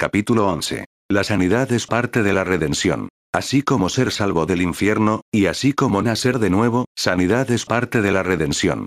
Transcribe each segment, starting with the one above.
Capítulo 11. La sanidad es parte de la redención. Así como ser salvo del infierno, y así como nacer de nuevo, sanidad es parte de la redención.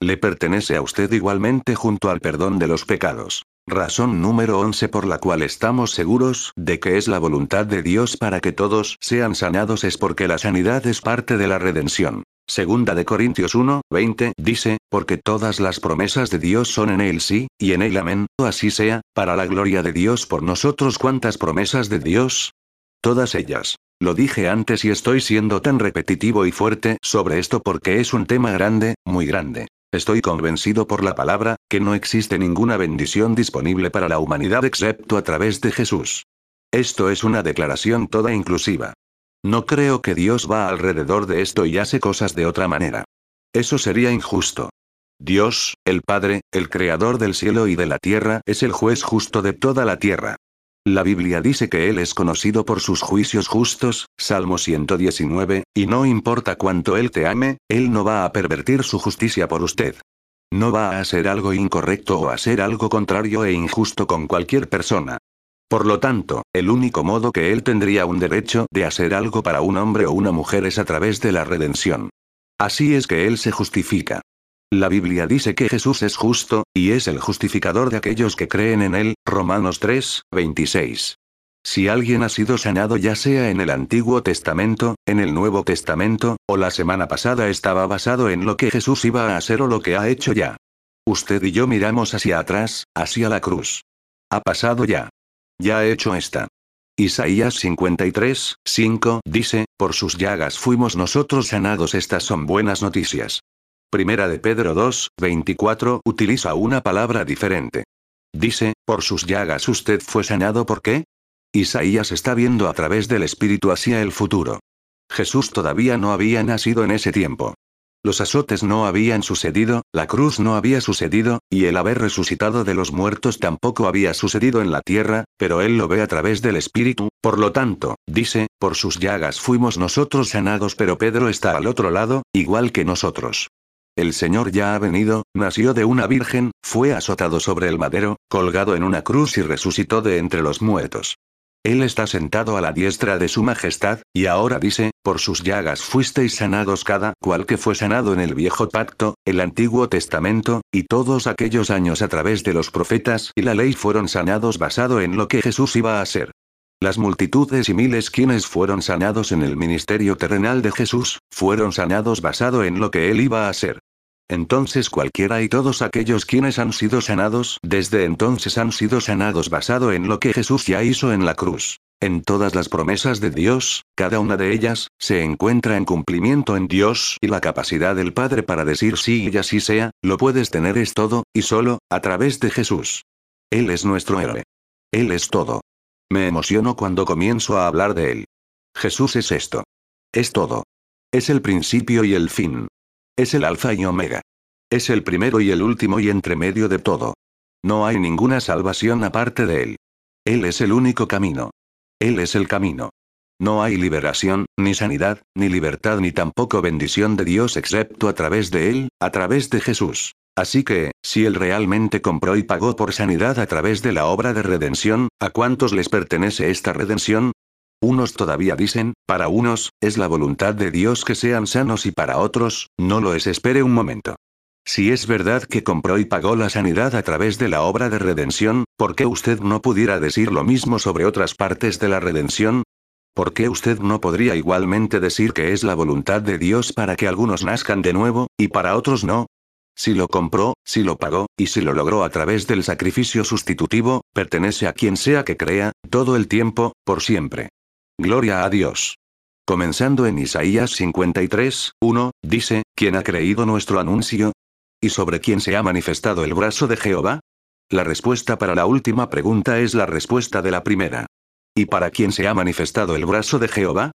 Le pertenece a usted igualmente junto al perdón de los pecados. Razón número 11 por la cual estamos seguros de que es la voluntad de Dios para que todos sean sanados es porque la sanidad es parte de la redención. Segunda de Corintios 1, 20, dice, porque todas las promesas de Dios son en él sí, y en él amén, así sea, para la gloria de Dios por nosotros. ¿Cuántas promesas de Dios? Todas ellas. Lo dije antes y estoy siendo tan repetitivo y fuerte sobre esto porque es un tema grande, muy grande. Estoy convencido por la palabra, que no existe ninguna bendición disponible para la humanidad excepto a través de Jesús. Esto es una declaración toda inclusiva. No creo que Dios va alrededor de esto y hace cosas de otra manera. Eso sería injusto. Dios, el Padre, el Creador del cielo y de la tierra, es el juez justo de toda la tierra. La Biblia dice que Él es conocido por sus juicios justos, Salmo 119, y no importa cuánto Él te ame, Él no va a pervertir su justicia por usted. No va a hacer algo incorrecto o hacer algo contrario e injusto con cualquier persona. Por lo tanto, el único modo que Él tendría un derecho de hacer algo para un hombre o una mujer es a través de la redención. Así es que Él se justifica. La Biblia dice que Jesús es justo, y es el justificador de aquellos que creen en Él, Romanos 3, 26. Si alguien ha sido sanado ya sea en el Antiguo Testamento, en el Nuevo Testamento, o la semana pasada estaba basado en lo que Jesús iba a hacer o lo que ha hecho ya. Usted y yo miramos hacia atrás, hacia la cruz. Ha pasado ya. Ya ha hecho esta. Isaías 53, 5 dice, por sus llagas fuimos nosotros sanados. Estas son buenas noticias. Primera de Pedro 2, 24 utiliza una palabra diferente. Dice, por sus llagas usted fue sanado ¿por qué? Isaías está viendo a través del Espíritu hacia el futuro. Jesús todavía no había nacido en ese tiempo. Los azotes no habían sucedido, la cruz no había sucedido, y el haber resucitado de los muertos tampoco había sucedido en la tierra, pero él lo ve a través del Espíritu, por lo tanto, dice, por sus llagas fuimos nosotros sanados pero Pedro está al otro lado, igual que nosotros. El Señor ya ha venido, nació de una virgen, fue azotado sobre el madero, colgado en una cruz y resucitó de entre los muertos. Él está sentado a la diestra de su majestad, y ahora dice, por sus llagas fuisteis sanados cada cual que fue sanado en el viejo pacto, el antiguo testamento, y todos aquellos años a través de los profetas y la ley fueron sanados basado en lo que Jesús iba a hacer. Las multitudes y miles quienes fueron sanados en el ministerio terrenal de Jesús, fueron sanados basado en lo que él iba a hacer. Entonces cualquiera y todos aquellos quienes han sido sanados desde entonces han sido sanados basado en lo que Jesús ya hizo en la cruz. En todas las promesas de Dios, cada una de ellas, se encuentra en cumplimiento en Dios y la capacidad del Padre para decir sí y así sea, lo puedes tener es todo, y solo, a través de Jesús. Él es nuestro héroe. Él es todo. Me emociono cuando comienzo a hablar de él. Jesús es esto. Es todo. Es el principio y el fin. Es el alfa y omega. Es el primero y el último y entre medio de todo. No hay ninguna salvación aparte de él. Él es el único camino. Él es el camino. No hay liberación, ni sanidad, ni libertad, ni tampoco bendición de Dios excepto a través de Él, a través de Jesús. Así que, si Él realmente compró y pagó por sanidad a través de la obra de redención, ¿a cuántos les pertenece esta redención? Unos todavía dicen, para unos, es la voluntad de Dios que sean sanos y para otros, no lo es. Espere un momento. Si es verdad que compró y pagó la sanidad a través de la obra de redención, ¿por qué usted no pudiera decir lo mismo sobre otras partes de la redención? ¿Por qué usted no podría igualmente decir que es la voluntad de Dios para que algunos nazcan de nuevo, y para otros no? Si lo compró, si lo pagó, y si lo logró a través del sacrificio sustitutivo, pertenece a quien sea que crea, todo el tiempo, por siempre. Gloria a Dios. Comenzando en Isaías 53, 1, dice, ¿quién ha creído nuestro anuncio? ¿Y sobre quién se ha manifestado el brazo de Jehová? La respuesta para la última pregunta es la respuesta de la primera. ¿Y para quién se ha manifestado el brazo de Jehová?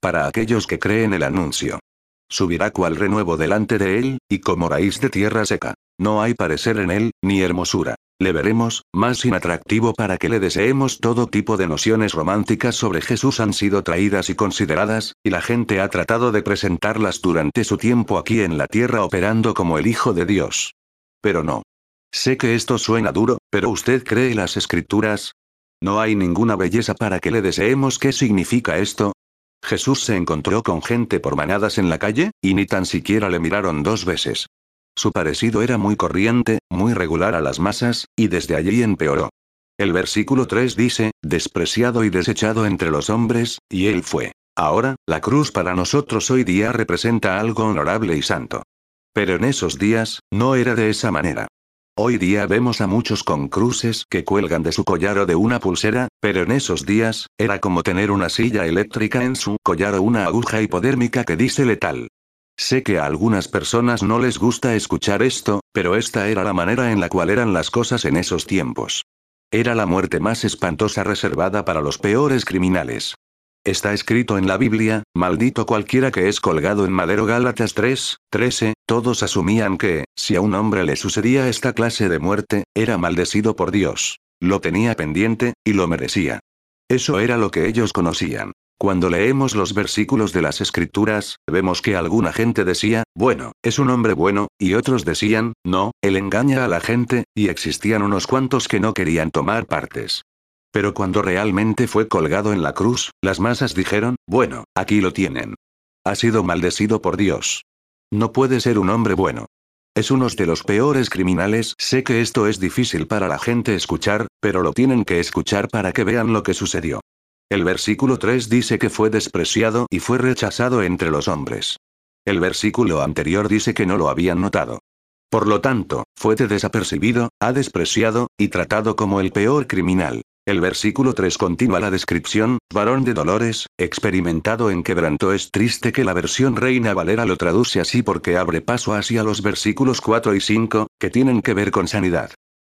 Para aquellos que creen el anuncio. Subirá cual renuevo delante de él, y como raíz de tierra seca. No hay parecer en él, ni hermosura. Le veremos, más inatractivo para que le deseemos todo tipo de nociones románticas sobre Jesús han sido traídas y consideradas, y la gente ha tratado de presentarlas durante su tiempo aquí en la tierra operando como el Hijo de Dios. Pero no. Sé que esto suena duro, pero ¿usted cree las escrituras? No hay ninguna belleza para que le deseemos. ¿Qué significa esto? Jesús se encontró con gente por manadas en la calle, y ni tan siquiera le miraron dos veces. Su parecido era muy corriente, muy regular a las masas, y desde allí empeoró. El versículo 3 dice, despreciado y desechado entre los hombres, y él fue. Ahora, la cruz para nosotros hoy día representa algo honorable y santo. Pero en esos días, no era de esa manera. Hoy día vemos a muchos con cruces que cuelgan de su collar o de una pulsera, pero en esos días, era como tener una silla eléctrica en su collar o una aguja hipodérmica que dice letal. Sé que a algunas personas no les gusta escuchar esto, pero esta era la manera en la cual eran las cosas en esos tiempos. Era la muerte más espantosa reservada para los peores criminales. Está escrito en la Biblia, maldito cualquiera que es colgado en madero Gálatas 3, 13, todos asumían que, si a un hombre le sucedía esta clase de muerte, era maldecido por Dios. Lo tenía pendiente, y lo merecía. Eso era lo que ellos conocían. Cuando leemos los versículos de las escrituras, vemos que alguna gente decía, bueno, es un hombre bueno, y otros decían, no, él engaña a la gente, y existían unos cuantos que no querían tomar partes. Pero cuando realmente fue colgado en la cruz, las masas dijeron, bueno, aquí lo tienen. Ha sido maldecido por Dios. No puede ser un hombre bueno. Es uno de los peores criminales. Sé que esto es difícil para la gente escuchar, pero lo tienen que escuchar para que vean lo que sucedió. El versículo 3 dice que fue despreciado y fue rechazado entre los hombres. El versículo anterior dice que no lo habían notado. Por lo tanto, fue desapercibido, ha despreciado, y tratado como el peor criminal. El versículo 3 continúa la descripción, varón de dolores, experimentado en quebranto. Es triste que la versión Reina Valera lo traduce así porque abre paso hacia los versículos 4 y 5, que tienen que ver con sanidad.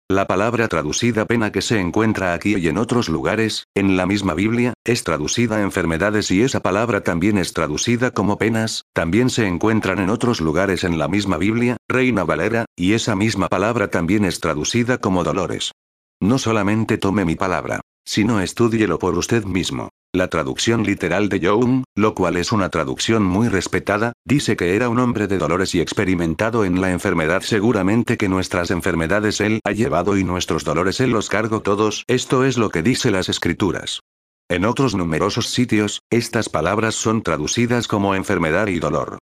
La palabra traducida pena que se encuentra aquí y en otros lugares, en la misma Biblia, es traducida enfermedades y esa palabra también es traducida como penas, también se encuentran en otros lugares en la misma Biblia, Reina Valera, y esa misma palabra también es traducida como dolores. No solamente tome mi palabra, sino estúdielo por usted mismo. La traducción literal de Young, lo cual es una traducción muy respetada, dice que era un hombre de dolores y experimentado en la enfermedad. Seguramente que nuestras enfermedades él ha llevado y nuestros dolores él los cargo todos. Esto es lo que dice las escrituras. En otros numerosos sitios, estas palabras son traducidas como enfermedad y dolor.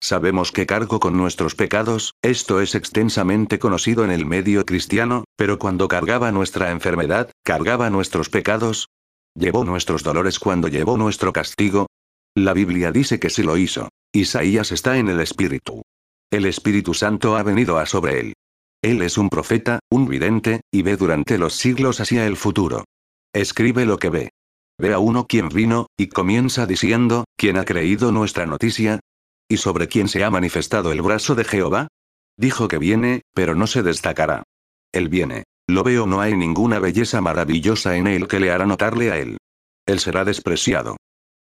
Sabemos que cargo con nuestros pecados, esto es extensamente conocido en el medio cristiano, pero cuando cargaba nuestra enfermedad, cargaba nuestros pecados, llevó nuestros dolores cuando llevó nuestro castigo. La Biblia dice que sí lo hizo. Isaías está en el Espíritu. El Espíritu Santo ha venido a sobre él. Él es un profeta, un vidente, y ve durante los siglos hacia el futuro. Escribe lo que ve. Ve a uno quien vino, y comienza diciendo, ¿quién ha creído nuestra noticia? ¿Y sobre quién se ha manifestado el brazo de Jehová? Dijo que viene, pero no se destacará. Él viene. Lo veo, no hay ninguna belleza maravillosa en él que le hará notarle a él. Él será despreciado.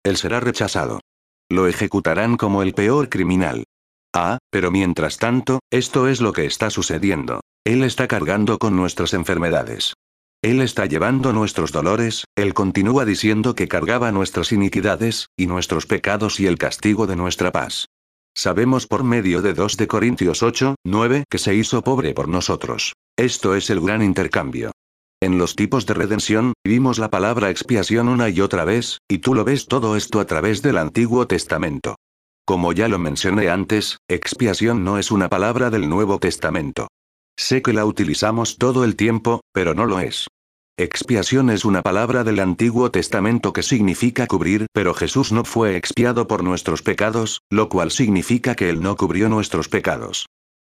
Él será rechazado. Lo ejecutarán como el peor criminal. Ah, pero mientras tanto, esto es lo que está sucediendo. Él está cargando con nuestras enfermedades. Él está llevando nuestros dolores, Él continúa diciendo que cargaba nuestras iniquidades, y nuestros pecados y el castigo de nuestra paz. Sabemos por medio de 2 de Corintios 8, 9 que se hizo pobre por nosotros. Esto es el gran intercambio. En los tipos de redención, vimos la palabra expiación una y otra vez, y tú lo ves todo esto a través del Antiguo Testamento. Como ya lo mencioné antes, expiación no es una palabra del Nuevo Testamento. Sé que la utilizamos todo el tiempo, pero no lo es. Expiación es una palabra del Antiguo Testamento que significa cubrir, pero Jesús no fue expiado por nuestros pecados, lo cual significa que Él no cubrió nuestros pecados.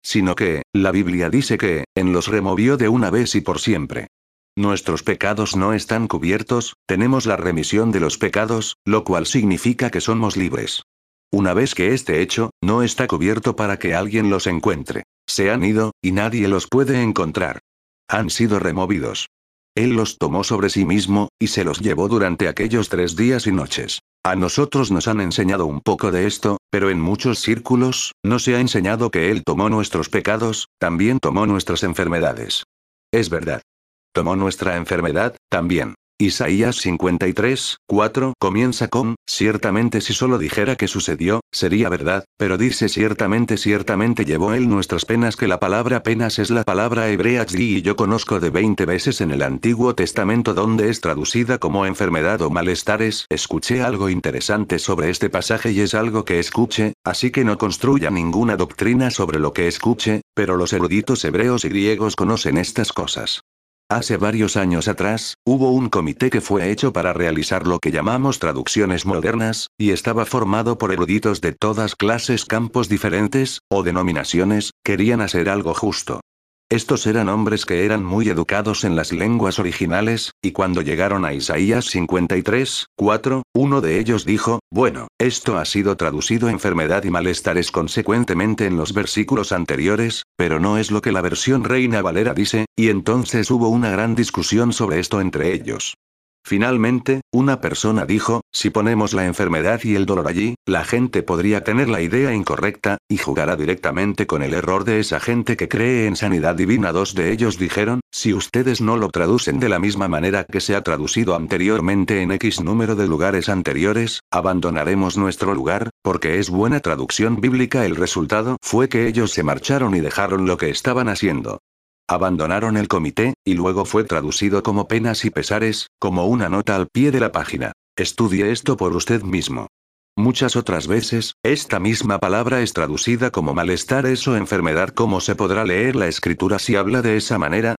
Sino que, la Biblia dice que, en los removió de una vez y por siempre. Nuestros pecados no están cubiertos, tenemos la remisión de los pecados, lo cual significa que somos libres. Una vez que este hecho, no está cubierto para que alguien los encuentre. Se han ido, y nadie los puede encontrar. Han sido removidos. Él los tomó sobre sí mismo, y se los llevó durante aquellos tres días y noches. A nosotros nos han enseñado un poco de esto, pero en muchos círculos, no se ha enseñado que Él tomó nuestros pecados, también tomó nuestras enfermedades. Es verdad. Tomó nuestra enfermedad, también. Isaías 53, 4 comienza con, ciertamente si solo dijera que sucedió, sería verdad, pero dice ciertamente ciertamente llevó él nuestras penas que la palabra penas es la palabra hebrea y yo conozco de 20 veces en el Antiguo Testamento donde es traducida como enfermedad o malestares. Escuché algo interesante sobre este pasaje y es algo que escuche, así que no construya ninguna doctrina sobre lo que escuche, pero los eruditos hebreos y griegos conocen estas cosas. Hace varios años atrás, hubo un comité que fue hecho para realizar lo que llamamos traducciones modernas, y estaba formado por eruditos de todas clases, campos diferentes, o denominaciones, querían hacer algo justo. Estos eran hombres que eran muy educados en las lenguas originales, y cuando llegaron a Isaías 53, 4, uno de ellos dijo, bueno, esto ha sido traducido enfermedad y malestares consecuentemente en los versículos anteriores, pero no es lo que la versión Reina Valera dice, y entonces hubo una gran discusión sobre esto entre ellos. Finalmente, una persona dijo, si ponemos la enfermedad y el dolor allí, la gente podría tener la idea incorrecta, y jugará directamente con el error de esa gente que cree en sanidad divina. Dos de ellos dijeron, si ustedes no lo traducen de la misma manera que se ha traducido anteriormente en X número de lugares anteriores, abandonaremos nuestro lugar, porque es buena traducción bíblica. El resultado fue que ellos se marcharon y dejaron lo que estaban haciendo. Abandonaron el comité, y luego fue traducido como penas y pesares, como una nota al pie de la página. Estudie esto por usted mismo. Muchas otras veces, esta misma palabra es traducida como malestares o enfermedad. ¿Cómo se podrá leer la escritura si habla de esa manera?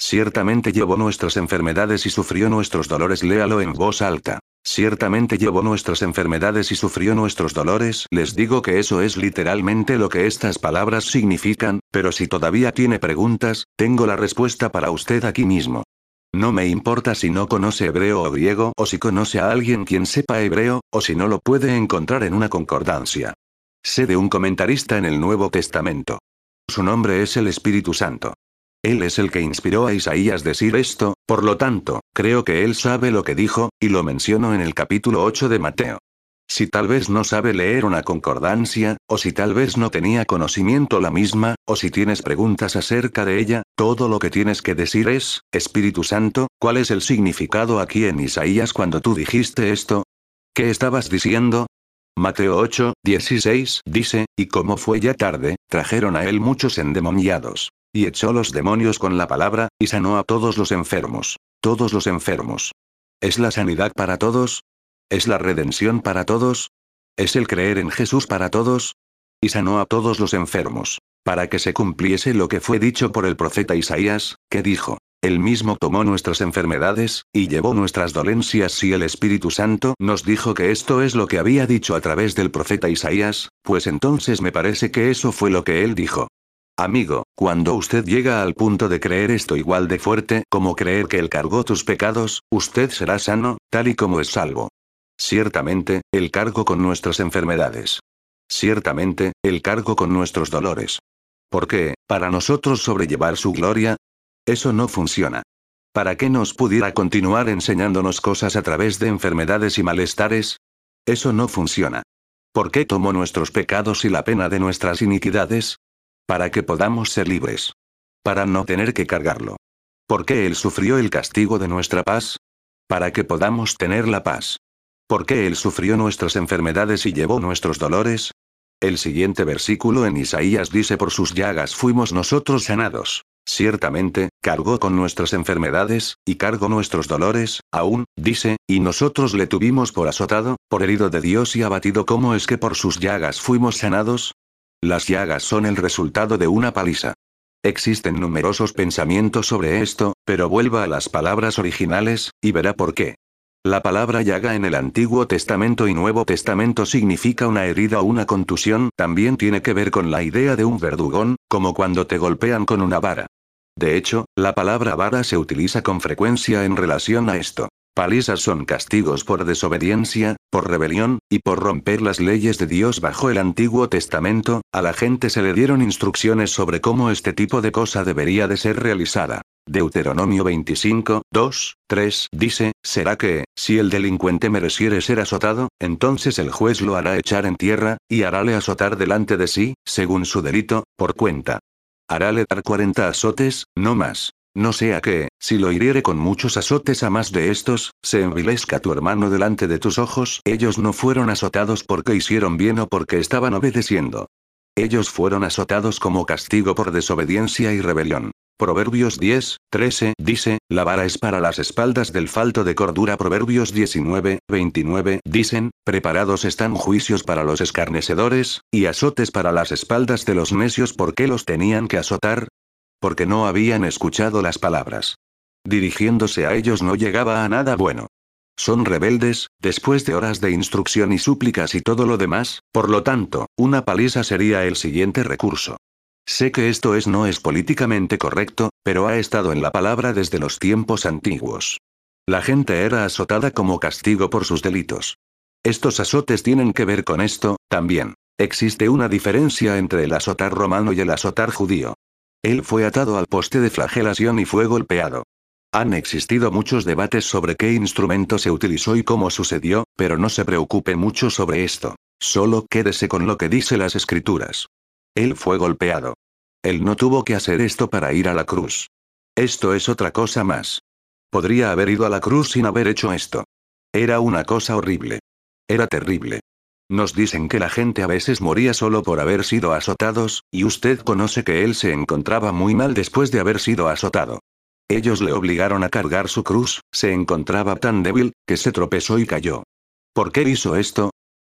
Ciertamente llevó nuestras enfermedades y sufrió nuestros dolores. Léalo en voz alta. Ciertamente llevó nuestras enfermedades y sufrió nuestros dolores. Les digo que eso es literalmente lo que estas palabras significan, pero si todavía tiene preguntas, tengo la respuesta para usted aquí mismo. No me importa si no conoce hebreo o griego o si conoce a alguien quien sepa hebreo, o si no lo puede encontrar en una concordancia. Sé de un comentarista en el Nuevo Testamento. Su nombre es el Espíritu Santo. Él es el que inspiró a Isaías decir esto, por lo tanto, creo que él sabe lo que dijo, y lo menciono en el capítulo 8 de Mateo. Si tal vez no sabe leer una concordancia, o si tal vez no tenía conocimiento la misma, o si tienes preguntas acerca de ella, todo lo que tienes que decir es, Espíritu Santo, ¿cuál es el significado aquí en Isaías cuando tú dijiste esto? ¿Qué estabas diciendo? Mateo 8, 16 dice, y como fue ya tarde, trajeron a él muchos endemoniados. Y echó los demonios con la palabra, y sanó a todos los enfermos. Todos los enfermos. ¿Es la sanidad para todos? ¿Es la redención para todos? ¿Es el creer en Jesús para todos? Y sanó a todos los enfermos. Para que se cumpliese lo que fue dicho por el profeta Isaías, que dijo, él mismo tomó nuestras enfermedades, y llevó nuestras dolencias. Si el Espíritu Santo nos dijo que esto es lo que había dicho a través del profeta Isaías, pues entonces me parece que eso fue lo que él dijo. Amigo, cuando usted llega al punto de creer esto igual de fuerte como creer que Él cargó tus pecados, usted será sano, tal y como es salvo. Ciertamente, Él cargo con nuestras enfermedades. Ciertamente, Él cargo con nuestros dolores. ¿Por qué? ¿Para nosotros sobrellevar su gloria? Eso no funciona. ¿Para qué nos pudiera continuar enseñándonos cosas a través de enfermedades y malestares? Eso no funciona. ¿Por qué tomó nuestros pecados y la pena de nuestras iniquidades? Para que podamos ser libres. Para no tener que cargarlo. ¿Por qué Él sufrió el castigo de nuestra paz? Para que podamos tener la paz. ¿Por qué Él sufrió nuestras enfermedades y llevó nuestros dolores? El siguiente versículo en Isaías dice por sus llagas fuimos nosotros sanados. Ciertamente, cargó con nuestras enfermedades, y cargó nuestros dolores, aún, dice, y nosotros le tuvimos por azotado, por herido de Dios y abatido. ¿Cómo es que por sus llagas fuimos sanados? Las llagas son el resultado de una paliza. Existen numerosos pensamientos sobre esto, pero vuelva a las palabras originales, y verá por qué. La palabra llaga en el Antiguo Testamento y Nuevo Testamento significa una herida o una contusión, también tiene que ver con la idea de un verdugón, como cuando te golpean con una vara. De hecho, la palabra vara se utiliza con frecuencia en relación a esto. Palizas son castigos por desobediencia, por rebelión, y por romper las leyes de Dios bajo el Antiguo Testamento, a la gente se le dieron instrucciones sobre cómo este tipo de cosa debería de ser realizada. Deuteronomio 25, 2, 3 dice, será que, si el delincuente mereciere ser azotado, entonces el juez lo hará echar en tierra, y harále azotar delante de sí, según su delito, por cuenta. Harále dar 40 azotes, no más. No sea que, si lo hiriere con muchos azotes a más de estos, se envilezca tu hermano delante de tus ojos. Ellos no fueron azotados porque hicieron bien o porque estaban obedeciendo. Ellos fueron azotados como castigo por desobediencia y rebelión. Proverbios 10, 13 dice, la vara es para las espaldas del falto de cordura. Proverbios 19, 29 dicen, preparados están juicios para los escarnecedores, y azotes para las espaldas de los necios. ¿Por qué los tenían que azotar? Porque no habían escuchado las palabras. Dirigiéndose a ellos no llegaba a nada bueno. Son rebeldes, después de horas de instrucción y súplicas y todo lo demás, por lo tanto, una paliza sería el siguiente recurso. Sé que esto es no es políticamente correcto, pero ha estado en la palabra desde los tiempos antiguos. La gente era azotada como castigo por sus delitos. Estos azotes tienen que ver con esto, también. Existe una diferencia entre el azotar romano y el azotar judío. Él fue atado al poste de flagelación y fue golpeado. Han existido muchos debates sobre qué instrumento se utilizó y cómo sucedió, pero no se preocupe mucho sobre esto. Solo quédese con lo que dice las escrituras. Él fue golpeado. Él no tuvo que hacer esto para ir a la cruz. Esto es otra cosa más. Podría haber ido a la cruz sin haber hecho esto. Era una cosa horrible. Era terrible. Nos dicen que la gente a veces moría solo por haber sido azotados, y usted conoce que él se encontraba muy mal después de haber sido azotado. Ellos le obligaron a cargar su cruz, se encontraba tan débil, que se tropezó y cayó. ¿Por qué hizo esto?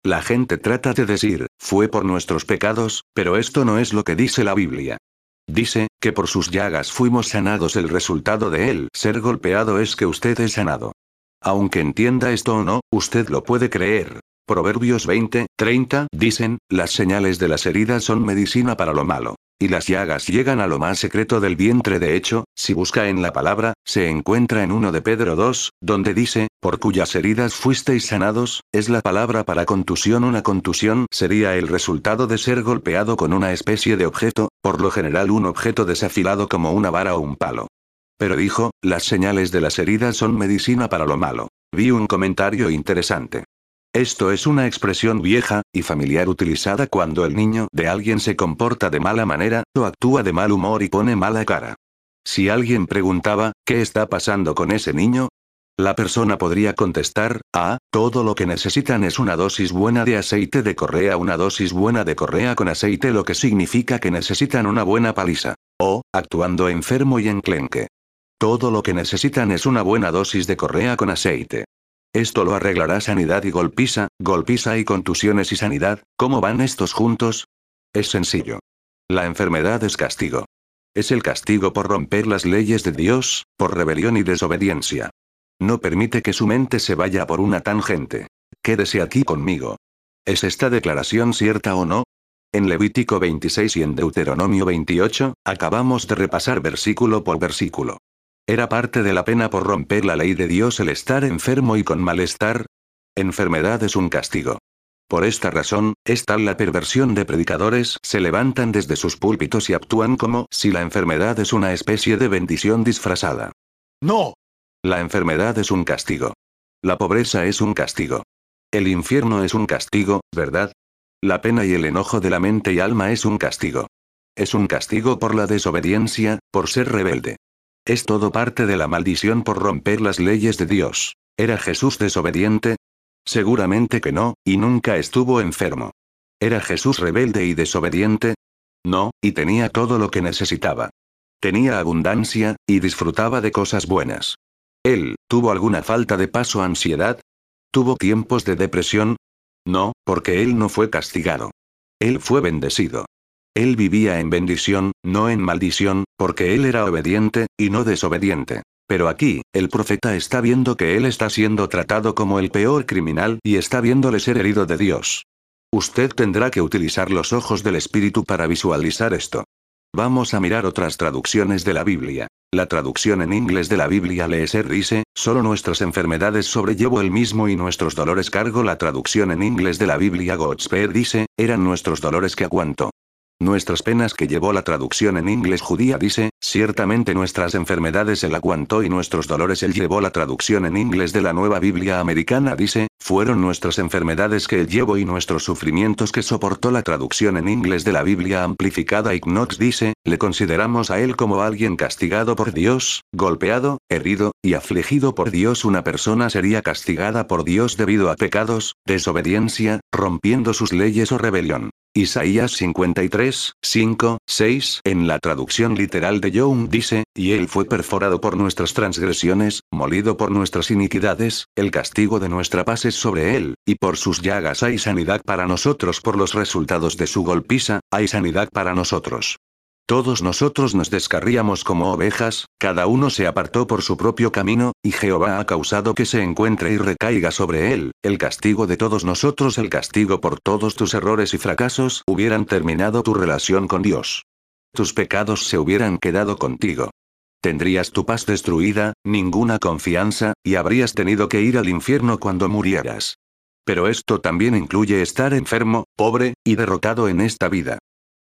La gente trata de decir, fue por nuestros pecados, pero esto no es lo que dice la Biblia. Dice, que por sus llagas fuimos sanados. El resultado de él ser golpeado es que usted es sanado. Aunque entienda esto o no, usted lo puede creer. Proverbios 20, 30 dicen, las señales de las heridas son medicina para lo malo y las llagas llegan a lo más secreto del vientre. De hecho, si busca en la palabra, se encuentra en 1 de Pedro 2, donde dice, por cuyas heridas fuisteis sanados, es la palabra para contusión. Una contusión sería el resultado de ser golpeado con una especie de objeto, por lo general un objeto desafilado como una vara o un palo. Pero dijo, las señales de las heridas son medicina para lo malo. Vi un comentario interesante. Esto es una expresión vieja, y familiar utilizada cuando el niño de alguien se comporta de mala manera, o actúa de mal humor y pone mala cara. Si alguien preguntaba, ¿qué está pasando con ese niño? La persona podría contestar, ah, todo lo que necesitan es una dosis buena de aceite de correa, una dosis buena de correa con aceite, lo que significa que necesitan una buena paliza. O, actuando enfermo y enclenque. Todo lo que necesitan es una buena dosis de correa con aceite. Esto lo arreglará sanidad y golpiza, golpiza y contusiones y sanidad, ¿cómo van estos juntos? Es sencillo. La enfermedad es castigo. Es el castigo por romper las leyes de Dios, por rebelión y desobediencia. No permite que su mente se vaya por una tangente. Quédese aquí conmigo. ¿Es esta declaración cierta o no? En Levítico 26 y en Deuteronomio 28, acabamos de repasar versículo por versículo. ¿Era parte de la pena por romper la ley de Dios el estar enfermo y con malestar? Enfermedad es un castigo. Por esta razón, es tal la perversión de predicadores se levantan desde sus púlpitos y actúan como si la enfermedad es una especie de bendición disfrazada. No. La enfermedad es un castigo. La pobreza es un castigo. El infierno es un castigo, ¿verdad? La pena y el enojo de la mente y alma es un castigo. Es un castigo por la desobediencia, por ser rebelde. Es todo parte de la maldición por romper las leyes de Dios. ¿Era Jesús desobediente? Seguramente que no, y nunca estuvo enfermo. ¿Era Jesús rebelde y desobediente? No, y tenía todo lo que necesitaba. Tenía abundancia, y disfrutaba de cosas buenas. ¿Él, tuvo alguna falta de paso ansiedad? ¿Tuvo tiempos de depresión? No, porque él no fue castigado. Él fue bendecido. Él vivía en bendición, no en maldición, porque él era obediente, y no desobediente. Pero aquí, el profeta está viendo que él está siendo tratado como el peor criminal y está viéndole ser herido de Dios. Usted tendrá que utilizar los ojos del Espíritu para visualizar esto. Vamos a mirar otras traducciones de la Biblia. La traducción en inglés de la Biblia lee ser dice, solo nuestras enfermedades sobrellevo el mismo y nuestros dolores cargo. La traducción en inglés de la Biblia Godspeed dice, eran nuestros dolores que aguanto. Nuestras penas que llevó la traducción en inglés judía dice, ciertamente nuestras enfermedades él aguantó y nuestros dolores él llevó la traducción en inglés de la nueva Biblia americana dice, fueron nuestras enfermedades que él llevó y nuestros sufrimientos que soportó la traducción en inglés de la Biblia amplificada Ignox dice, le consideramos a él como alguien castigado por Dios, golpeado, herido, y afligido por Dios una persona sería castigada por Dios debido a pecados, desobediencia, rompiendo sus leyes o rebelión. Isaías 53, 5, 6 en la traducción literal de Young dice, y él fue perforado por nuestras transgresiones, molido por nuestras iniquidades, el castigo de nuestra paz es sobre él, y por sus llagas hay sanidad para nosotros por los resultados de su golpiza, hay sanidad para nosotros. Todos nosotros nos descarríamos como ovejas, cada uno se apartó por su propio camino, y Jehová ha causado que se encuentre y recaiga sobre él, el castigo de todos nosotros, el castigo por todos tus errores y fracasos hubieran terminado tu relación con Dios. Tus pecados se hubieran quedado contigo. Tendrías tu paz destruida, ninguna confianza, y habrías tenido que ir al infierno cuando murieras. Pero esto también incluye estar enfermo, pobre, y derrotado en esta vida.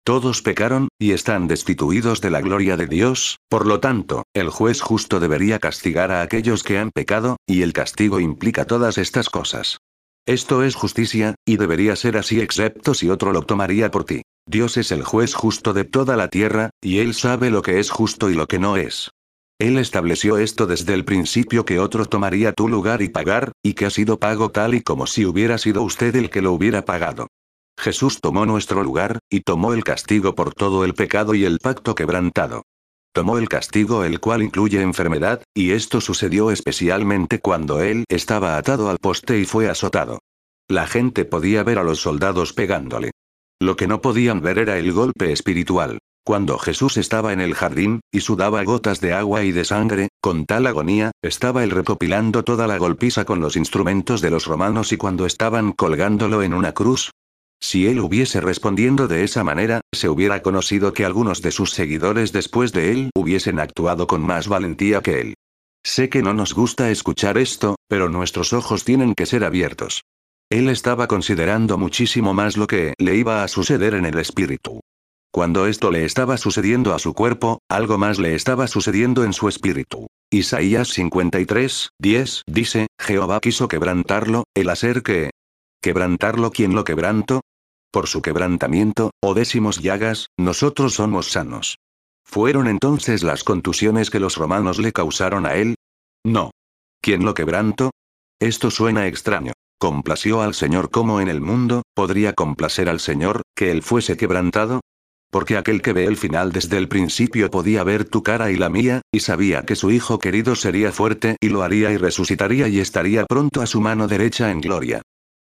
Todos pecaron, y están destituidos de la gloria de Dios, por lo tanto, el juez justo debería castigar a aquellos que han pecado, y el castigo implica todas estas cosas. Esto es justicia, y debería ser así excepto si otro lo tomaría por ti. Dios es el juez justo de toda la tierra, y Él sabe lo que es justo y lo que no es. Él estableció esto desde el principio que otro tomaría tu lugar y pagar, y que ha sido pago tal y como si hubiera sido usted el que lo hubiera pagado. Jesús tomó nuestro lugar, y tomó el castigo por todo el pecado y el pacto quebrantado. Tomó el castigo el cual incluye enfermedad, y esto sucedió especialmente cuando él estaba atado al poste y fue azotado. La gente podía ver a los soldados pegándole. Lo que no podían ver era el golpe espiritual. Cuando Jesús estaba en el jardín, y sudaba gotas de agua y de sangre, con tal agonía, estaba él recopilando toda la golpiza con los instrumentos de los romanos y cuando estaban colgándolo en una cruz, si él hubiese respondiendo de esa manera, se hubiera conocido que algunos de sus seguidores después de él hubiesen actuado con más valentía que él. Sé que no nos gusta escuchar esto, pero nuestros ojos tienen que ser abiertos. Él estaba considerando muchísimo más lo que le iba a suceder en el espíritu. Cuando esto le estaba sucediendo a su cuerpo, algo más le estaba sucediendo en su espíritu. Isaías 53, 10 dice, Jehová quiso quebrantarlo, el hacer que, ¿Quebrantarlo quién lo quebranto? Por su quebrantamiento, o décimos llagas, nosotros somos sanos. ¿Fueron entonces las contusiones que los romanos le causaron a él? No. ¿Quién lo quebranto? Esto suena extraño. ¿Complació al Señor como en el mundo, podría complacer al Señor, que él fuese quebrantado? Porque aquel que ve el final desde el principio podía ver tu cara y la mía, y sabía que su Hijo querido sería fuerte y lo haría y resucitaría y estaría pronto a su mano derecha en gloria.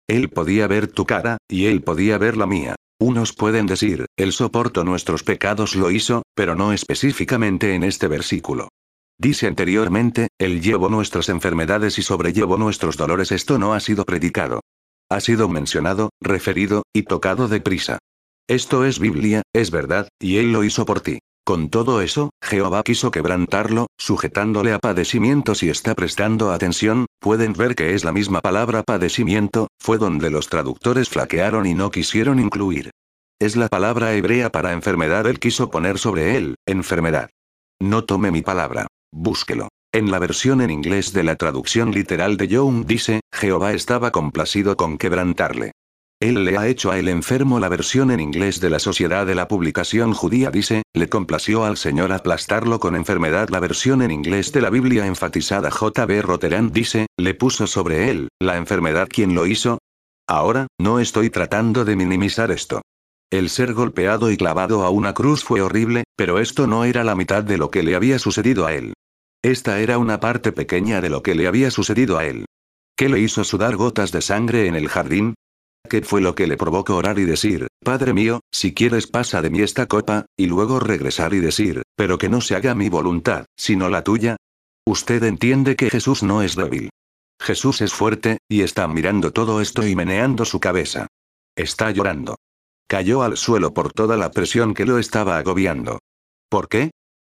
Él podía ver tu cara, y él podía ver la mía. Unos pueden decir, Él soportó nuestros pecados lo hizo, pero no específicamente en este versículo. Dice anteriormente, Él llevó nuestras enfermedades y sobrellevó nuestros dolores. Esto no ha sido predicado. Ha sido mencionado, referido, y tocado de prisa. Esto es Biblia, es verdad, y Él lo hizo por ti. Con todo eso, Jehová quiso quebrantarlo, sujetándole a padecimiento si está prestando atención, pueden ver que es la misma palabra padecimiento, fue donde los traductores flaquearon y no quisieron incluir. Es la palabra hebrea para enfermedad él quiso poner sobre él, enfermedad. No tome mi palabra. Búsquelo. En la versión en inglés de la traducción literal de Young dice, Jehová estaba complacido con quebrantarle. Él le ha hecho a el enfermo la versión en inglés de la Sociedad de la Publicación Judía dice, le complació al Señor aplastarlo con enfermedad. La versión en inglés de la Biblia enfatizada J.B. Roteran dice, le puso sobre él, la enfermedad quien lo hizo. Ahora, no estoy tratando de minimizar esto. El ser golpeado y clavado a una cruz fue horrible, pero esto no era la mitad de lo que le había sucedido a él. Esta era una parte pequeña de lo que le había sucedido a él. ¿Qué le hizo sudar gotas de sangre en el jardín? ¿Qué fue lo que le provocó orar y decir, Padre mío, si quieres pasa de mí esta copa, y luego regresar y decir, pero que no se haga mi voluntad, sino la tuya? Usted entiende que Jesús no es débil. Jesús es fuerte, y está mirando todo esto y meneando su cabeza. Está llorando. Cayó al suelo por toda la presión que lo estaba agobiando. ¿Por qué?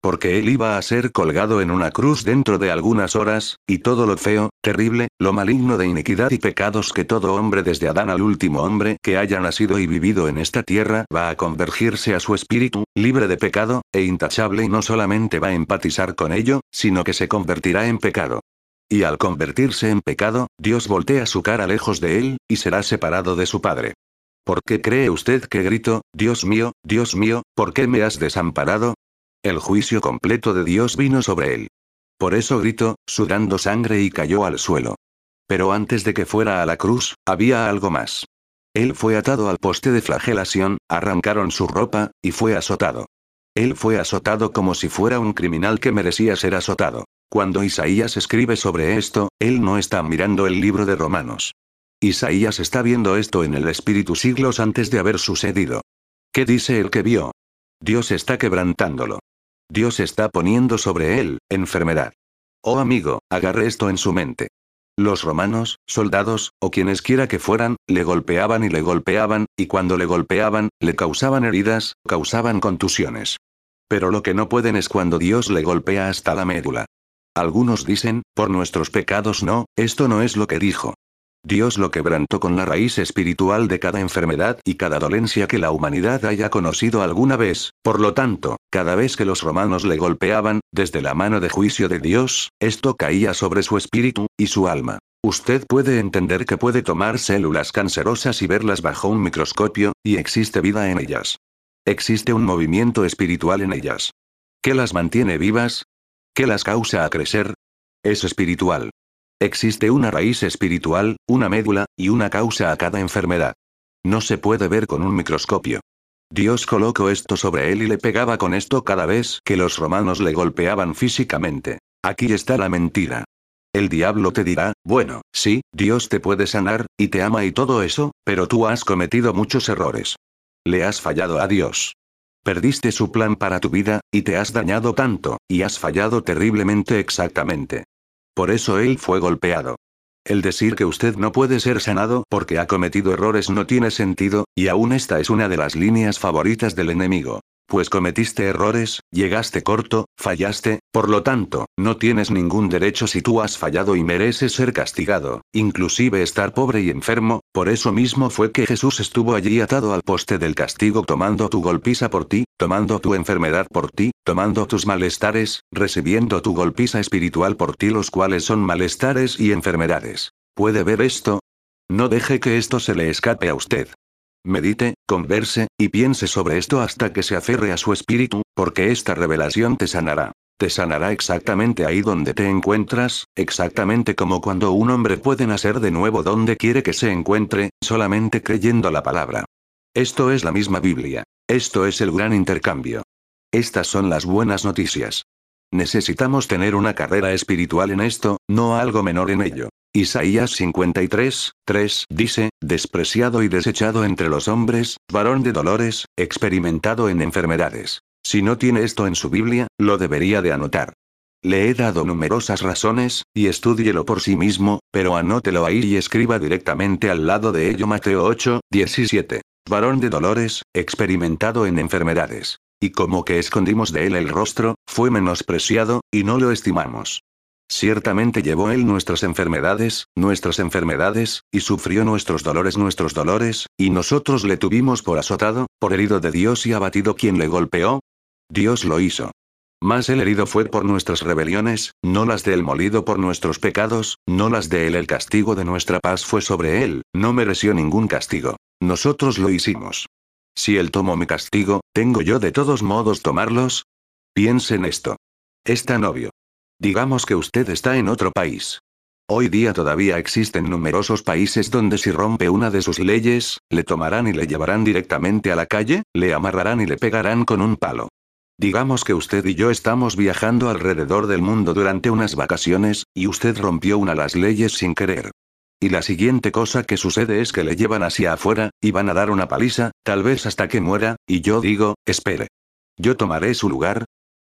Porque él iba a ser colgado en una cruz dentro de algunas horas, y todo lo feo, terrible, lo maligno de iniquidad y pecados que todo hombre desde Adán al último hombre que haya nacido y vivido en esta tierra va a convergirse a su espíritu, libre de pecado, e intachable y no solamente va a empatizar con ello, sino que se convertirá en pecado. Y al convertirse en pecado, Dios voltea su cara lejos de él, y será separado de su Padre. ¿Por qué cree usted que grito, Dios mío, Dios mío, ¿por qué me has desamparado? El juicio completo de Dios vino sobre él. Por eso gritó, sudando sangre y cayó al suelo. Pero antes de que fuera a la cruz, había algo más. Él fue atado al poste de flagelación, arrancaron su ropa, y fue azotado. Él fue azotado como si fuera un criminal que merecía ser azotado. Cuando Isaías escribe sobre esto, él no está mirando el libro de Romanos. Isaías está viendo esto en el Espíritu siglos antes de haber sucedido. ¿Qué dice el que vio? Dios está quebrantándolo. Dios está poniendo sobre él, enfermedad. Oh amigo, agarre esto en su mente. Los romanos, soldados, o quienes quiera que fueran, le golpeaban y le golpeaban, y cuando le golpeaban, le causaban heridas, causaban contusiones. Pero lo que no pueden es cuando Dios le golpea hasta la médula. Algunos dicen, por nuestros pecados no, esto no es lo que dijo. Dios lo quebrantó con la raíz espiritual de cada enfermedad y cada dolencia que la humanidad haya conocido alguna vez, por lo tanto, cada vez que los romanos le golpeaban, desde la mano de juicio de Dios, esto caía sobre su espíritu, y su alma. Usted puede entender que puede tomar células cancerosas y verlas bajo un microscopio, y existe vida en ellas. Existe un movimiento espiritual en ellas. ¿Qué las mantiene vivas? ¿Qué las causa a crecer? Es espiritual. Existe una raíz espiritual, una médula, y una causa a cada enfermedad. No se puede ver con un microscopio. Dios colocó esto sobre él y le pegaba con esto cada vez que los romanos le golpeaban físicamente. Aquí está la mentira. El diablo te dirá, bueno, sí, Dios te puede sanar, y te ama y todo eso, pero tú has cometido muchos errores. Le has fallado a Dios. Perdiste su plan para tu vida, y te has dañado tanto, y has fallado terriblemente exactamente. Por eso él fue golpeado. El decir que usted no puede ser sanado porque ha cometido errores no tiene sentido, y aún esta es una de las líneas favoritas del enemigo. Pues cometiste errores, llegaste corto, fallaste, por lo tanto, no tienes ningún derecho si tú has fallado y mereces ser castigado, inclusive estar pobre y enfermo, por eso mismo fue que Jesús estuvo allí atado al poste del castigo tomando tu golpiza por ti, tomando tu enfermedad por ti, tomando tus malestares, recibiendo tu golpiza espiritual por ti los cuales son malestares y enfermedades. ¿Puede ver esto? No deje que esto se le escape a usted. Medite, converse, y piense sobre esto hasta que se aferre a su espíritu, porque esta revelación te sanará. Te sanará exactamente ahí donde te encuentras, exactamente como cuando un hombre puede nacer de nuevo donde quiere que se encuentre, solamente creyendo la palabra. Esto es la misma Biblia. Esto es el gran intercambio. Estas son las buenas noticias. Necesitamos tener una carrera espiritual en esto, no algo menor en ello. Isaías 53, 3 dice, despreciado y desechado entre los hombres, varón de dolores, experimentado en enfermedades. Si no tiene esto en su Biblia, lo debería de anotar. Le he dado numerosas razones, y estúdielo por sí mismo, pero anótelo ahí y escriba directamente al lado de ello Mateo 8, 17. Varón de dolores, experimentado en enfermedades. Y como que escondimos de él el rostro, fue menospreciado, y no lo estimamos. Ciertamente llevó él nuestras enfermedades, nuestras enfermedades, y sufrió nuestros dolores, nuestros dolores, y nosotros le tuvimos por azotado, por herido de Dios y abatido quien le golpeó. Dios lo hizo. Mas el herido fue por nuestras rebeliones, no las de él molido por nuestros pecados, no las de él el castigo de nuestra paz fue sobre él, no mereció ningún castigo. Nosotros lo hicimos. Si él tomó mi castigo, ¿tengo yo de todos modos tomarlos? Piense en esto. Es tan obvio. Digamos que usted está en otro país. Hoy día todavía existen numerosos países donde si rompe una de sus leyes, le tomarán y le llevarán directamente a la calle, le amarrarán y le pegarán con un palo. Digamos que usted y yo estamos viajando alrededor del mundo durante unas vacaciones, y usted rompió una de las leyes sin querer. Y la siguiente cosa que sucede es que le llevan hacia afuera, y van a dar una paliza, tal vez hasta que muera, y yo digo, espere. Yo tomaré su lugar,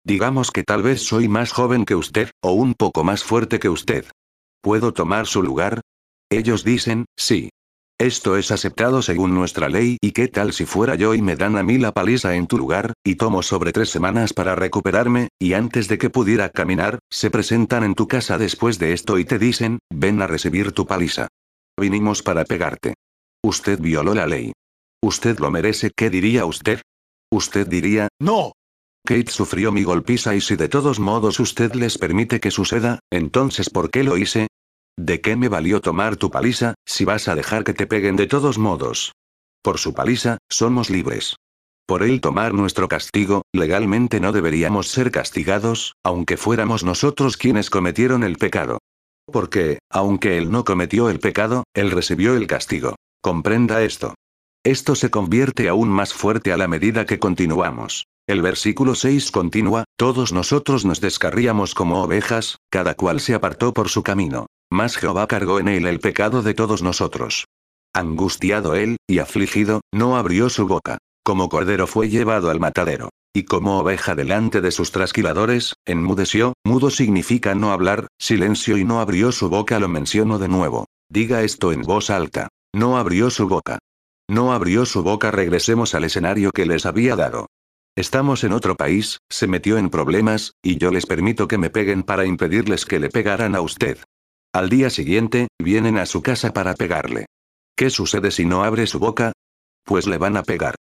Digamos que tal vez soy más joven que usted, o un poco más fuerte que usted. ¿Puedo tomar su lugar? Ellos dicen, sí. Esto es aceptado según nuestra ley y qué tal si fuera yo y me dan a mí la paliza en tu lugar, y tomo sobre tres semanas para recuperarme, y antes de que pudiera caminar, se presentan en tu casa después de esto y te dicen, ven a recibir tu paliza. Vinimos para pegarte. Usted violó la ley. Usted lo merece, ¿qué diría usted? Usted diría, no. Kate sufrió mi golpiza y si de todos modos usted les permite que suceda, entonces ¿por qué lo hice? ¿De qué me valió tomar tu paliza, si vas a dejar que te peguen de todos modos? Por su paliza, somos libres. Por él tomar nuestro castigo, legalmente no deberíamos ser castigados, aunque fuéramos nosotros quienes cometieron el pecado. Porque, aunque él no cometió el pecado, él recibió el castigo. Comprenda esto. Esto se convierte aún más fuerte a la medida que continuamos. El versículo 6 continúa, todos nosotros nos descarríamos como ovejas, cada cual se apartó por su camino. Mas Jehová cargó en él el pecado de todos nosotros. Angustiado él, y afligido, no abrió su boca. Como cordero fue llevado al matadero. Y como oveja delante de sus trasquiladores, enmudeció, mudo significa no hablar, silencio y no abrió su boca lo menciono de nuevo. Diga esto en voz alta. No abrió su boca. No abrió su boca regresemos al escenario que les había dado. Estamos en otro país, se metió en problemas, y yo les permito que me peguen para impedirles que le pegaran a usted. Al día siguiente, vienen a su casa para pegarle. ¿Qué sucede si no abre su boca? Pues le van a pegar.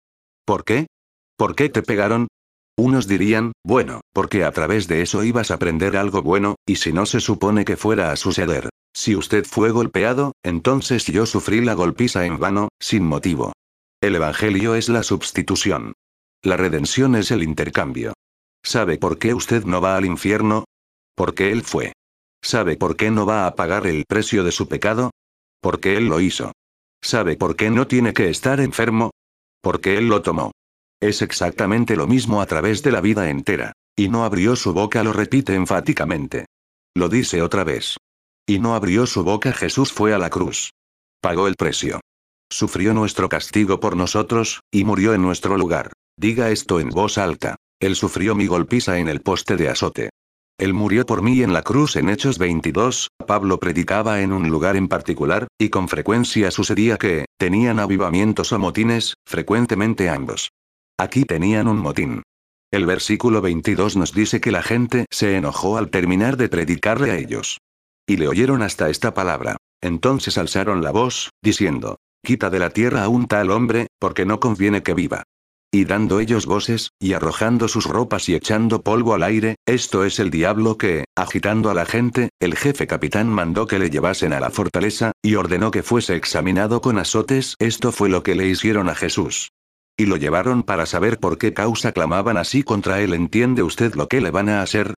¿Por qué? ¿Por qué te pegaron? Unos dirían, bueno, porque a través de eso ibas a aprender algo bueno, y si no se supone que fuera a suceder. Si usted fue golpeado, entonces yo sufrí la golpiza en vano, sin motivo. El Evangelio es la substitución. La redención es el intercambio. ¿Sabe por qué usted no va al infierno? Porque Él fue. ¿Sabe por qué no va a pagar el precio de su pecado? Porque Él lo hizo. ¿Sabe por qué no tiene que estar enfermo? Porque Él lo tomó. Es exactamente lo mismo a través de la vida entera. Y no abrió su boca, lo repite enfáticamente. Lo dice otra vez. Y no abrió su boca, Jesús fue a la cruz. Pagó el precio. Sufrió nuestro castigo por nosotros, y murió en nuestro lugar. Diga esto en voz alta. Él sufrió mi golpiza en el poste de azote. Él murió por mí en la cruz en Hechos 22, Pablo predicaba en un lugar en particular, y con frecuencia sucedía que, tenían avivamientos o motines, frecuentemente ambos. Aquí tenían un motín. El versículo 22 nos dice que la gente se enojó al terminar de predicarle a ellos. Y le oyeron hasta esta palabra. Entonces alzaron la voz, diciendo, Quita de la tierra a un tal hombre, porque no conviene que viva. Y dando ellos voces, y arrojando sus ropas y echando polvo al aire, esto es el diablo que, agitando a la gente, el jefe capitán mandó que le llevasen a la fortaleza, y ordenó que fuese examinado con azotes. Esto fue lo que le hicieron a Jesús. Y lo llevaron para saber por qué causa clamaban así contra él. ¿Entiende usted lo que le van a hacer?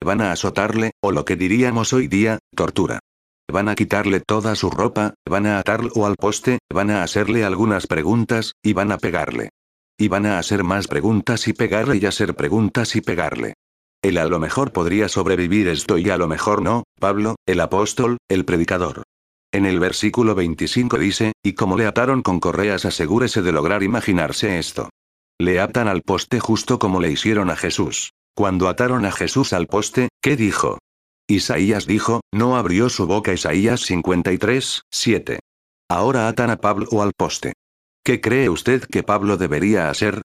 Van a azotarle, o lo que diríamos hoy día, tortura. Van a quitarle toda su ropa, van a atarlo al poste, van a hacerle algunas preguntas, y van a pegarle. Y van a hacer más preguntas y pegarle y hacer preguntas y pegarle. Él a lo mejor podría sobrevivir esto y a lo mejor no, Pablo, el apóstol, el predicador. En el versículo 25 dice, y como le ataron con correas asegúrese de lograr imaginarse esto. Le atan al poste justo como le hicieron a Jesús. Cuando ataron a Jesús al poste, ¿qué dijo? Isaías dijo, no abrió su boca Isaías 53, 7. Ahora atan a Pablo al poste. ¿Qué cree usted que Pablo debería hacer?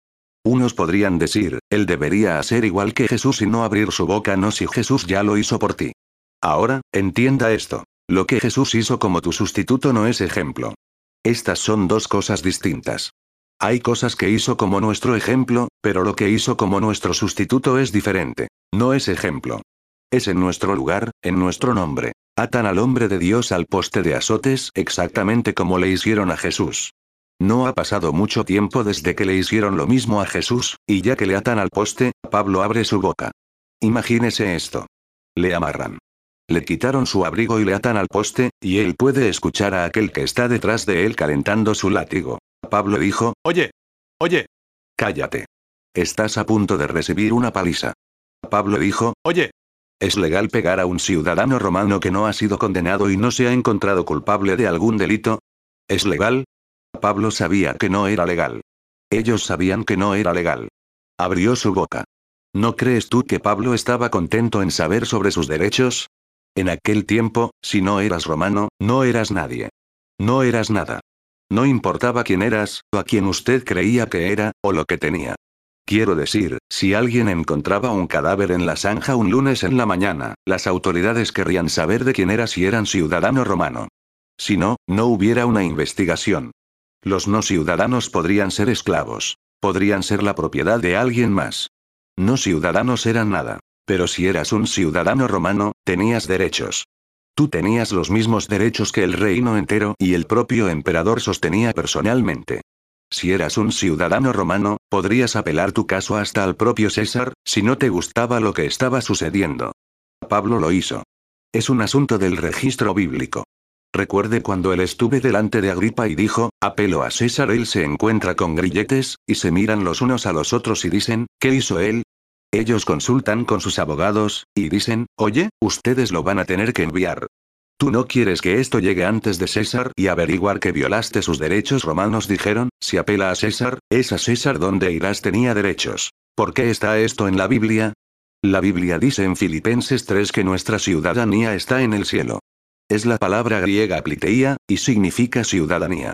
Unos podrían decir, él debería hacer igual que Jesús y no abrir su boca no si Jesús ya lo hizo por ti. Ahora, entienda esto. Lo que Jesús hizo como tu sustituto no es ejemplo. Estas son dos cosas distintas. Hay cosas que hizo como nuestro ejemplo, pero lo que hizo como nuestro sustituto es diferente. No es ejemplo. Es en nuestro lugar, en nuestro nombre. Atan al hombre de Dios al poste de azotes exactamente como le hicieron a Jesús. No ha pasado mucho tiempo desde que le hicieron lo mismo a Jesús, y ya que le atan al poste, Pablo abre su boca. Imagínese esto. Le amarran. Le quitaron su abrigo y le atan al poste, y él puede escuchar a aquel que está detrás de él calentando su látigo. Pablo dijo, Oye. Oye. Cállate. Estás a punto de recibir una paliza. Pablo dijo, Oye. ¿Es legal pegar a un ciudadano romano que no ha sido condenado y no se ha encontrado culpable de algún delito? ¿Es legal? Pablo sabía que no era legal. Ellos sabían que no era legal. Abrió su boca. ¿No crees tú que Pablo estaba contento en saber sobre sus derechos? En aquel tiempo, si no eras romano, no eras nadie. No eras nada. No importaba quién eras, o a quién usted creía que era, o lo que tenía. Quiero decir, si alguien encontraba un cadáver en la zanja un lunes en la mañana, las autoridades querrían saber de quién era si eran ciudadano romano. Si no, no hubiera una investigación. Los no ciudadanos podrían ser esclavos. Podrían ser la propiedad de alguien más. No ciudadanos eran nada. Pero si eras un ciudadano romano, tenías derechos. Tú tenías los mismos derechos que el reino entero y el propio emperador sostenía personalmente. Si eras un ciudadano romano, podrías apelar tu caso hasta al propio César, si no te gustaba lo que estaba sucediendo. Pablo lo hizo. Es un asunto del registro bíblico. Recuerde cuando él estuve delante de Agripa y dijo, apelo a César, él se encuentra con grilletes, y se miran los unos a los otros y dicen, ¿qué hizo él? Ellos consultan con sus abogados, y dicen, oye, ustedes lo van a tener que enviar. Tú no quieres que esto llegue antes de César y averiguar que violaste sus derechos romanos, dijeron, si apela a César, es a César donde irás tenía derechos. ¿Por qué está esto en la Biblia? La Biblia dice en Filipenses 3 que nuestra ciudadanía está en el cielo. Es la palabra griega pliteia, y significa ciudadanía.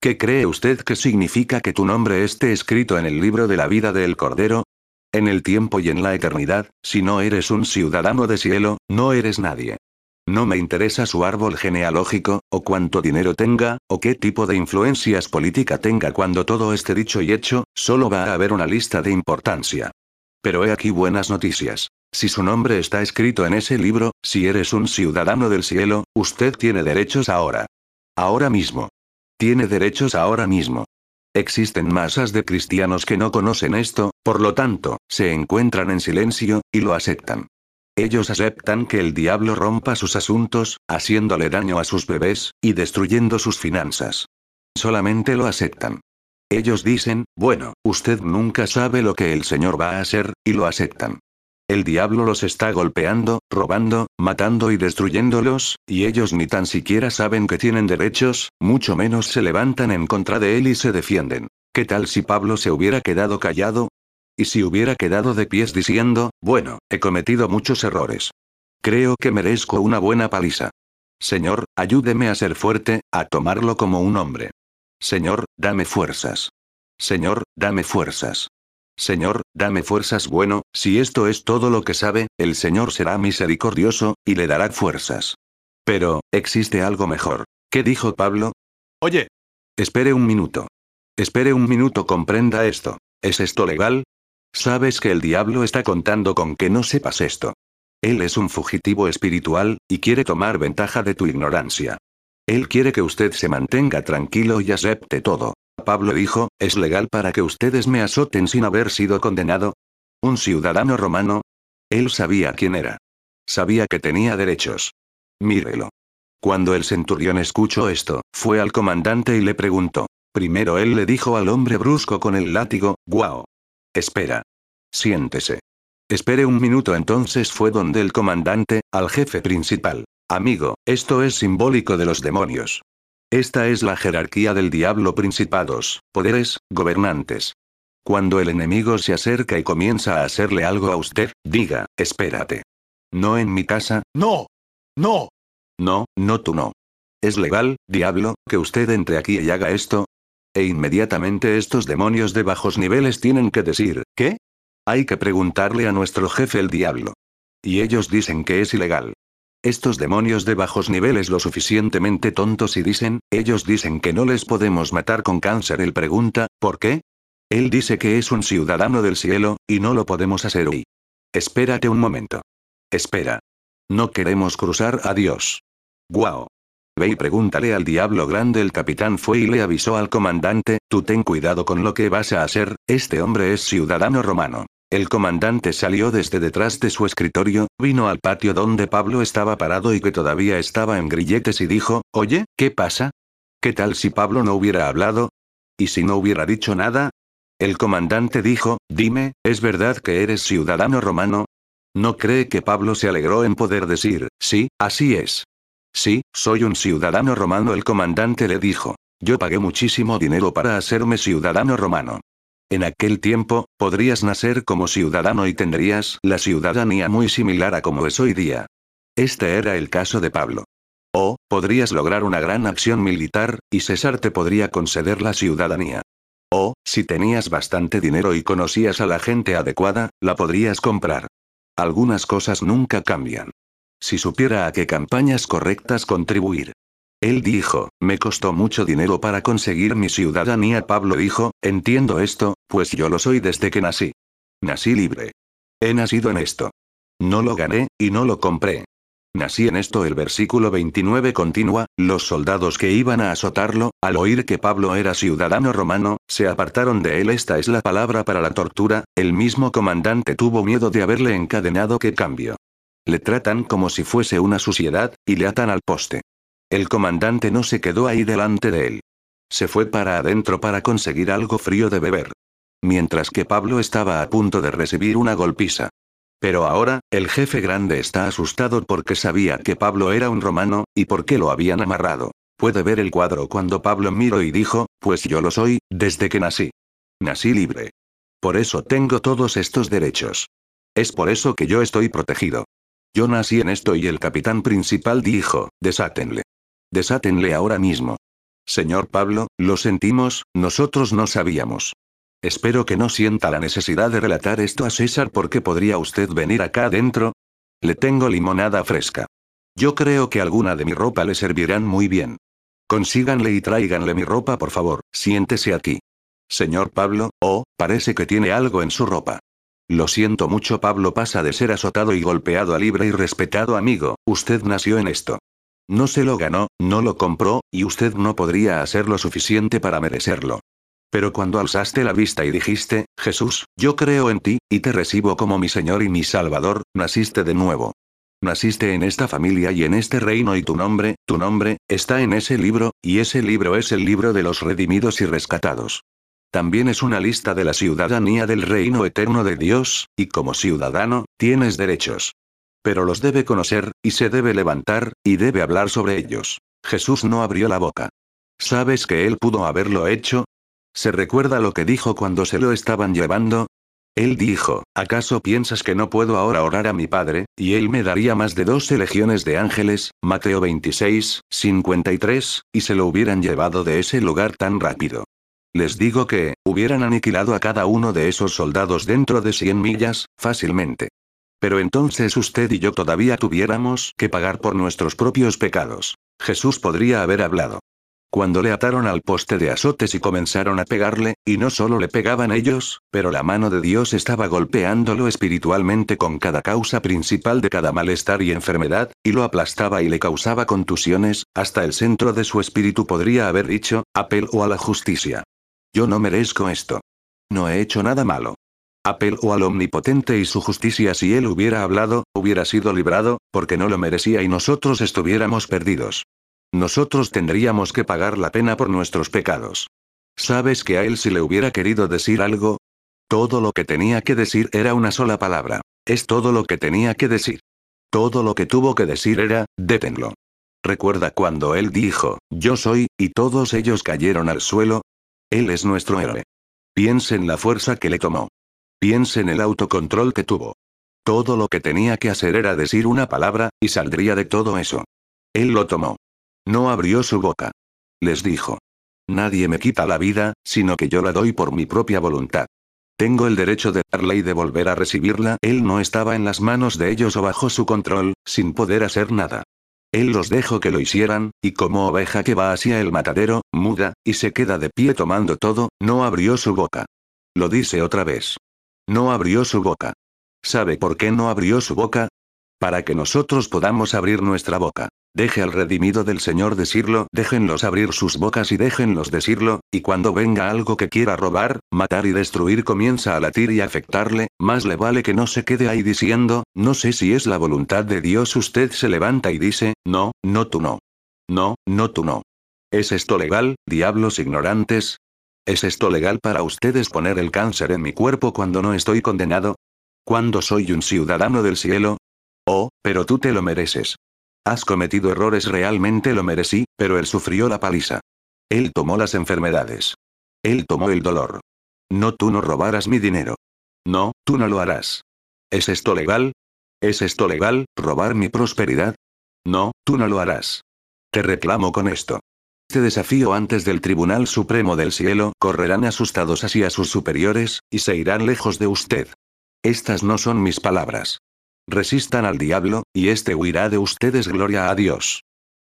¿Qué cree usted que significa que tu nombre esté escrito en el libro de la vida del Cordero? En el tiempo y en la eternidad, si no eres un ciudadano de cielo, no eres nadie. No me interesa su árbol genealógico, o cuánto dinero tenga, o qué tipo de influencias política tenga cuando todo esté dicho y hecho, solo va a haber una lista de importancia. Pero he aquí buenas noticias. Si su nombre está escrito en ese libro, si eres un ciudadano del cielo, usted tiene derechos ahora. Ahora mismo. Tiene derechos ahora mismo. Existen masas de cristianos que no conocen esto, por lo tanto, se encuentran en silencio, y lo aceptan. Ellos aceptan que el diablo rompa sus asuntos, haciéndole daño a sus bebés, y destruyendo sus finanzas. Solamente lo aceptan. Ellos dicen, bueno, usted nunca sabe lo que el Señor va a hacer, y lo aceptan. El diablo los está golpeando, robando, matando y destruyéndolos, y ellos ni tan siquiera saben que tienen derechos, mucho menos se levantan en contra de él y se defienden. ¿Qué tal si Pablo se hubiera quedado callado? Y si hubiera quedado de pies diciendo, bueno, he cometido muchos errores. Creo que merezco una buena paliza. Señor, ayúdeme a ser fuerte, a tomarlo como un hombre. Señor, dame fuerzas. Señor, dame fuerzas. Señor, dame fuerzas. Bueno, si esto es todo lo que sabe, el Señor será misericordioso, y le dará fuerzas. Pero, existe algo mejor. ¿Qué dijo Pablo? Oye. Espere un minuto. Espere un minuto, comprenda esto. ¿Es esto legal? Sabes que el diablo está contando con que no sepas esto. Él es un fugitivo espiritual, y quiere tomar ventaja de tu ignorancia. Él quiere que usted se mantenga tranquilo y acepte todo. Pablo dijo, ¿es legal para que ustedes me azoten sin haber sido condenado? ¿Un ciudadano romano? Él sabía quién era. Sabía que tenía derechos. Mírelo. Cuando el centurión escuchó esto, fue al comandante y le preguntó. Primero él le dijo al hombre brusco con el látigo, guau. Espera. Siéntese. Espere un minuto entonces fue donde el comandante, al jefe principal. Amigo, esto es simbólico de los demonios. Esta es la jerarquía del diablo principados, poderes, gobernantes. Cuando el enemigo se acerca y comienza a hacerle algo a usted, diga, espérate. No en mi casa, no. No. No, no tú no. ¿Es legal, diablo, que usted entre aquí y haga esto? E inmediatamente estos demonios de bajos niveles tienen que decir, ¿qué? Hay que preguntarle a nuestro jefe el diablo. Y ellos dicen que es ilegal. Estos demonios de bajos niveles lo suficientemente tontos y dicen, ellos dicen que no les podemos matar con cáncer. Él pregunta, ¿por qué? Él dice que es un ciudadano del cielo, y no lo podemos hacer hoy. Espérate un momento. Espera. No queremos cruzar a Dios. Guau. Ve y pregúntale al diablo grande. El capitán fue y le avisó al comandante, tú ten cuidado con lo que vas a hacer, este hombre es ciudadano romano. El comandante salió desde detrás de su escritorio, vino al patio donde Pablo estaba parado y que todavía estaba en grilletes y dijo, Oye, ¿qué pasa? ¿Qué tal si Pablo no hubiera hablado? ¿Y si no hubiera dicho nada? El comandante dijo, Dime, ¿es verdad que eres ciudadano romano? ¿No cree que Pablo se alegró en poder decir, sí, así es? Sí, soy un ciudadano romano. El comandante le dijo, yo pagué muchísimo dinero para hacerme ciudadano romano. En aquel tiempo, podrías nacer como ciudadano y tendrías la ciudadanía muy similar a como es hoy día. Este era el caso de Pablo. O, podrías lograr una gran acción militar, y César te podría conceder la ciudadanía. O, si tenías bastante dinero y conocías a la gente adecuada, la podrías comprar. Algunas cosas nunca cambian. Si supiera a qué campañas correctas contribuir. Él dijo, me costó mucho dinero para conseguir mi ciudadanía. Pablo dijo, entiendo esto, pues yo lo soy desde que nací. Nací libre. He nacido en esto. No lo gané, y no lo compré. Nací en esto. El versículo 29 continúa, los soldados que iban a azotarlo, al oír que Pablo era ciudadano romano, se apartaron de él. Esta es la palabra para la tortura, el mismo comandante tuvo miedo de haberle encadenado. ¿Qué cambio? Le tratan como si fuese una suciedad, y le atan al poste. El comandante no se quedó ahí delante de él. Se fue para adentro para conseguir algo frío de beber. Mientras que Pablo estaba a punto de recibir una golpiza. Pero ahora, el jefe grande está asustado porque sabía que Pablo era un romano, y porque lo habían amarrado. Puede ver el cuadro cuando Pablo miró y dijo, pues yo lo soy, desde que nací. Nací libre. Por eso tengo todos estos derechos. Es por eso que yo estoy protegido. Yo nací en esto y el capitán principal dijo, desátenle. Desátenle ahora mismo. Señor Pablo, lo sentimos, nosotros no sabíamos. Espero que no sienta la necesidad de relatar esto a César porque podría usted venir acá adentro. Le tengo limonada fresca. Yo creo que alguna de mi ropa le servirán muy bien. Consíganle y tráiganle mi ropa por favor, siéntese aquí. Señor Pablo, oh, parece que tiene algo en su ropa. Lo siento mucho Pablo pasa de ser azotado y golpeado a libre y respetado amigo, usted nació en esto. No se lo ganó, no lo compró, y usted no podría hacer lo suficiente para merecerlo. Pero cuando alzaste la vista y dijiste, Jesús, yo creo en ti, y te recibo como mi Señor y mi Salvador, naciste de nuevo. Naciste en esta familia y en este reino y tu nombre, tu nombre, está en ese libro, y ese libro es el libro de los redimidos y rescatados. También es una lista de la ciudadanía del reino eterno de Dios, y como ciudadano, tienes derechos. Pero los debe conocer, y se debe levantar, y debe hablar sobre ellos. Jesús no abrió la boca. ¿Sabes que él pudo haberlo hecho? ¿Se recuerda lo que dijo cuando se lo estaban llevando? Él dijo, ¿acaso piensas que no puedo ahora orar a mi Padre, y Él me daría más de doce legiones de ángeles? Mateo 26, 53, y se lo hubieran llevado de ese lugar tan rápido. Les digo que, hubieran aniquilado a cada uno de esos soldados dentro de 100 millas, fácilmente. Pero entonces usted y yo todavía tuviéramos que pagar por nuestros propios pecados. Jesús podría haber hablado. Cuando le ataron al poste de azotes y comenzaron a pegarle, y no solo le pegaban ellos, pero la mano de Dios estaba golpeándolo espiritualmente con cada causa principal de cada malestar y enfermedad, y lo aplastaba y le causaba contusiones, hasta el centro de su espíritu podría haber dicho, apelo a la justicia. Yo no merezco esto. No he hecho nada malo. Apelo al Omnipotente y su justicia si él hubiera hablado, hubiera sido librado, porque no lo merecía y nosotros estuviéramos perdidos. Nosotros tendríamos que pagar la pena por nuestros pecados. ¿Sabes que a él si le hubiera querido decir algo? Todo lo que tenía que decir era una sola palabra. Es todo lo que tenía que decir. Todo lo que tuvo que decir era, détenlo. Recuerda cuando él dijo, yo soy, y todos ellos cayeron al suelo. Él es nuestro héroe. Piense en la fuerza que le tomó. Piense en el autocontrol que tuvo. Todo lo que tenía que hacer era decir una palabra, y saldría de todo eso. Él lo tomó. No abrió su boca. Les dijo. Nadie me quita la vida, sino que yo la doy por mi propia voluntad. Tengo el derecho de darla y de volver a recibirla. Él no estaba en las manos de ellos o bajo su control, sin poder hacer nada. Él los dejó que lo hicieran, y como oveja que va hacia el matadero, muda, y se queda de pie tomando todo, no abrió su boca. Lo dice otra vez. No abrió su boca. ¿Sabe por qué no abrió su boca? Para que nosotros podamos abrir nuestra boca. Deje al redimido del Señor decirlo, déjenlos abrir sus bocas y déjenlos decirlo, y cuando venga algo que quiera robar, matar y destruir comienza a latir y afectarle, más le vale que no se quede ahí diciendo, no sé si es la voluntad de Dios. Usted se levanta y dice, no, no tú no. No, no tú no. ¿Es esto legal, diablos ignorantes? ¿Es esto legal para ustedes poner el cáncer en mi cuerpo cuando no estoy condenado? ¿Cuándo soy un ciudadano del cielo? Oh, pero tú te lo mereces. Has cometido errores realmente lo merecí, pero él sufrió la paliza. Él tomó las enfermedades. Él tomó el dolor. No tú no robarás mi dinero. No, tú no lo harás. ¿Es esto legal? ¿Es esto legal, robar mi prosperidad? No, tú no lo harás. Te reclamo con esto. Este desafío antes del Tribunal Supremo del Cielo, correrán asustados hacia sus superiores, y se irán lejos de usted. Estas no son mis palabras. Resistan al diablo, y este huirá de ustedes gloria a Dios.